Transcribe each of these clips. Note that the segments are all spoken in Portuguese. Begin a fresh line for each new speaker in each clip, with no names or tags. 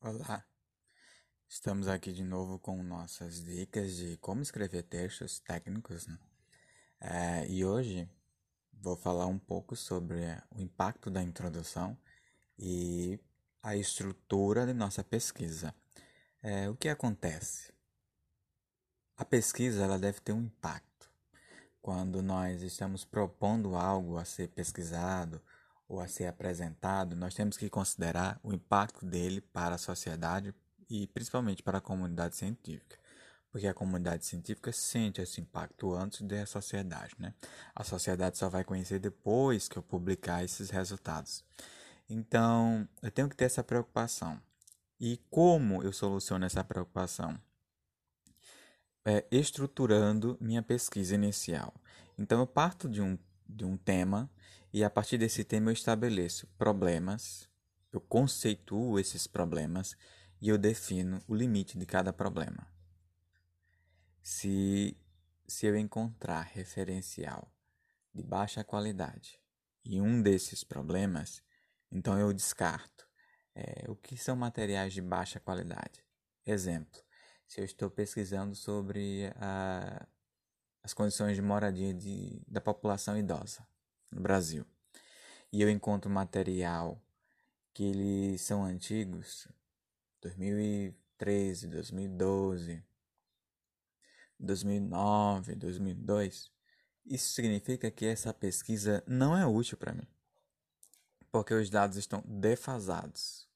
Olá, estamos aqui de novo com nossas dicas de como escrever textos técnicos, né? É, e hoje vou falar um pouco sobre o impacto da introdução e a estrutura de nossa pesquisa. É, o que acontece? A pesquisa ela deve ter um impacto. Quando nós estamos propondo algo a ser pesquisado ou a ser apresentado, nós temos que considerar o impacto dele para a sociedade e principalmente para a comunidade científica, porque a comunidade científica sente esse impacto antes da sociedade, né? A sociedade só vai conhecer depois que eu publicar esses resultados. Então, eu tenho que ter essa preocupação. E como eu soluciono essa preocupação? É, estruturando minha pesquisa inicial. Então, eu parto de um, de um tema e a partir desse tema eu estabeleço problemas, eu conceituo esses problemas e eu defino o limite de cada problema. Se, se eu encontrar referencial de baixa qualidade e um desses problemas, então eu descarto. É, o que são materiais de baixa qualidade? Exemplo, se eu estou pesquisando sobre a, as condições de moradia de, da população idosa no Brasil e eu encontro material que eles são antigos, 2013, 2012, 2009, 2002, isso significa que essa pesquisa não é útil para mim, porque os dados estão defasados.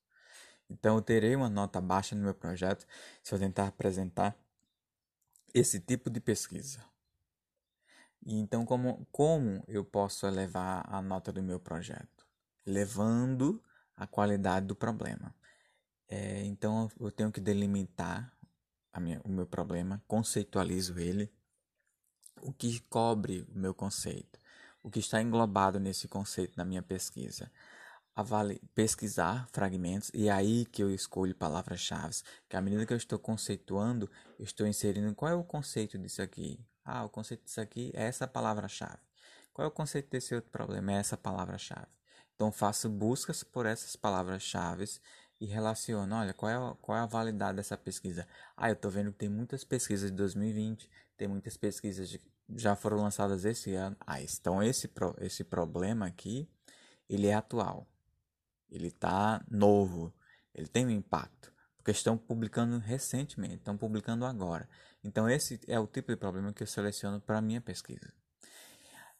Então eu terei uma nota baixa no meu projeto se eu tentar apresentar esse tipo de pesquisa. Então, como, como eu posso elevar a nota do meu projeto? Levando a qualidade do problema. É, então, eu tenho que delimitar minha, o meu problema, conceitualizo ele, o que cobre o meu conceito, o que está englobado nesse conceito na minha pesquisa. Avali, pesquisar fragmentos e é aí que eu escolho palavras-chave, que à medida que eu estou conceituando, eu estou inserindo qual é o conceito disso aqui, ah, o conceito disso aqui é essa palavra-chave. Qual é o conceito desse outro problema? É essa palavra-chave. Então faço buscas por essas palavras-chave e relaciono, olha, qual é, a, qual é a validade dessa pesquisa? Ah, eu estou vendo que tem muitas pesquisas de 2020, tem muitas pesquisas que já foram lançadas esse ano. Ah, então esse, esse problema aqui, ele é atual. Ele está novo, ele tem um impacto. Porque estão publicando recentemente, estão publicando agora. Então esse é o tipo de problema que eu seleciono para minha pesquisa.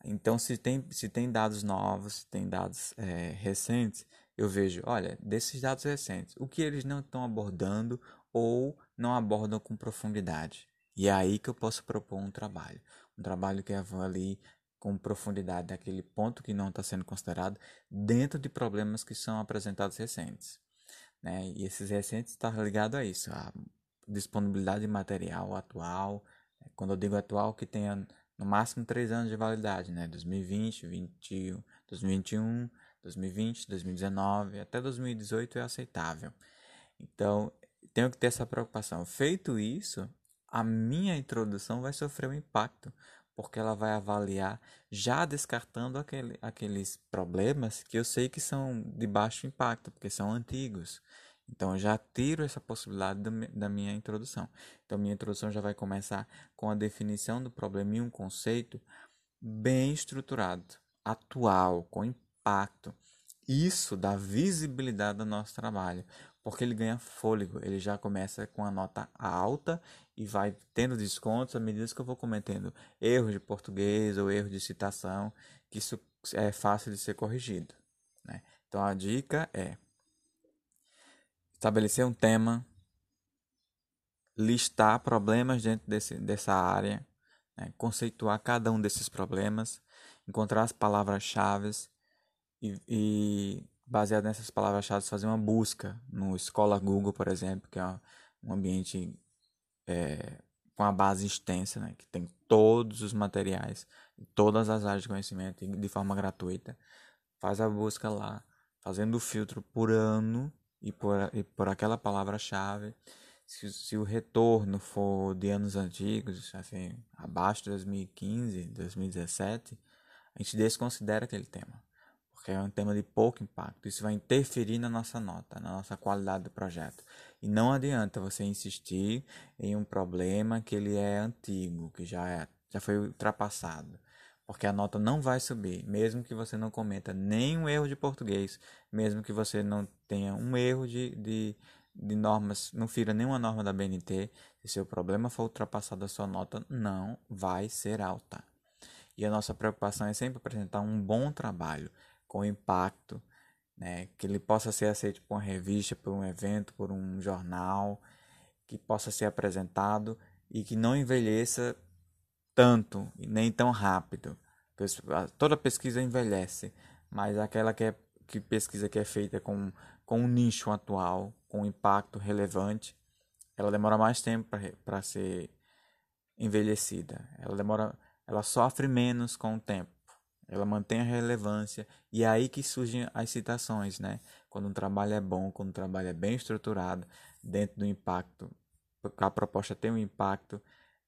Então se tem, se tem dados novos, se tem dados é, recentes, eu vejo, olha, desses dados recentes, o que eles não estão abordando ou não abordam com profundidade. E é aí que eu posso propor um trabalho. Um trabalho que avalie com profundidade aquele ponto que não está sendo considerado dentro de problemas que são apresentados recentes. Né? E esses recentes estão tá ligados a isso, a disponibilidade de material atual. Né? Quando eu digo atual, que tenha no máximo três anos de validade, né? 2020, 20, 2021, 2020, 2019, até 2018 é aceitável. Então, tenho que ter essa preocupação. Feito isso, a minha introdução vai sofrer um impacto, porque ela vai avaliar já descartando aquele, aqueles problemas que eu sei que são de baixo impacto, porque são antigos. Então eu já tiro essa possibilidade da minha introdução. Então minha introdução já vai começar com a definição do problema e um conceito bem estruturado, atual, com impacto. Isso dá visibilidade ao nosso trabalho, porque ele ganha fôlego, ele já começa com a nota alta e vai tendo descontos à medida que eu vou cometendo erros de português ou erros de citação, que isso é fácil de ser corrigido. Né? Então a dica é estabelecer um tema, listar problemas dentro desse, dessa área, né? conceituar cada um desses problemas, encontrar as palavras-chave e, e baseado nessas palavras-chave, fazer uma busca no Escola Google, por exemplo, que é um ambiente é, com a base extensa, né, que tem todos os materiais, todas as áreas de conhecimento de forma gratuita. Faz a busca lá, fazendo o filtro por ano e por, e por aquela palavra-chave. Se, se, o retorno for de anos antigos, assim, abaixo de 2015, 2017, a gente desconsidera aquele tema porque é um tema de pouco impacto. Isso vai interferir na nossa nota, na nossa qualidade do projeto. E não adianta você insistir em um problema que ele é antigo, que já, é, já foi ultrapassado. Porque a nota não vai subir, mesmo que você não cometa nenhum erro de português, mesmo que você não tenha um erro de, de, de normas, não fira nenhuma norma da BNT, se seu problema for ultrapassado, a sua nota não vai ser alta. E a nossa preocupação é sempre apresentar um bom trabalho, com impacto, né? que ele possa ser aceito por uma revista, por um evento, por um jornal, que possa ser apresentado e que não envelheça tanto nem tão rápido. Toda pesquisa envelhece, mas aquela que, é, que pesquisa que é feita com, com um nicho atual, com um impacto relevante, ela demora mais tempo para ser envelhecida. Ela demora, ela sofre menos com o tempo ela mantém a relevância e é aí que surgem as citações, né? Quando um trabalho é bom, quando um trabalho é bem estruturado, dentro do impacto, a proposta tem um impacto,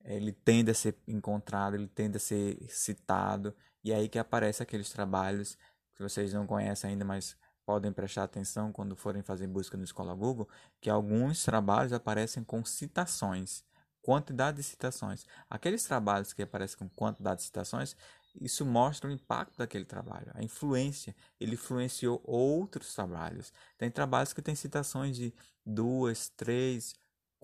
ele tende a ser encontrado, ele tende a ser citado e é aí que aparecem aqueles trabalhos que vocês não conhecem ainda, mas podem prestar atenção quando forem fazer busca no Escola Google, que alguns trabalhos aparecem com citações, quantidade de citações. Aqueles trabalhos que aparecem com quantidade de citações isso mostra o impacto daquele trabalho, a influência. Ele influenciou outros trabalhos. Tem trabalhos que têm citações de duas, três,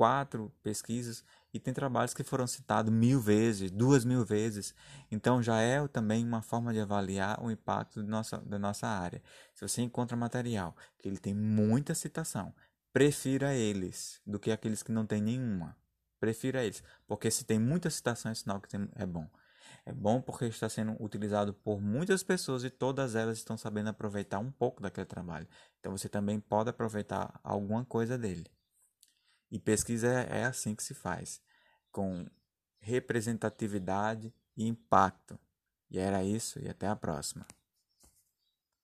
quatro pesquisas e tem trabalhos que foram citados mil vezes, duas mil vezes. Então já é também uma forma de avaliar o impacto nossa, da nossa área. Se você encontra material que ele tem muita citação, prefira eles do que aqueles que não tem nenhuma. Prefira eles, porque se tem muita citação é sinal que é bom. É bom porque está sendo utilizado por muitas pessoas e todas elas estão sabendo aproveitar um pouco daquele trabalho. Então você também pode aproveitar alguma coisa dele. E pesquisa é, é assim que se faz, com representatividade e impacto. E era isso, e até a próxima.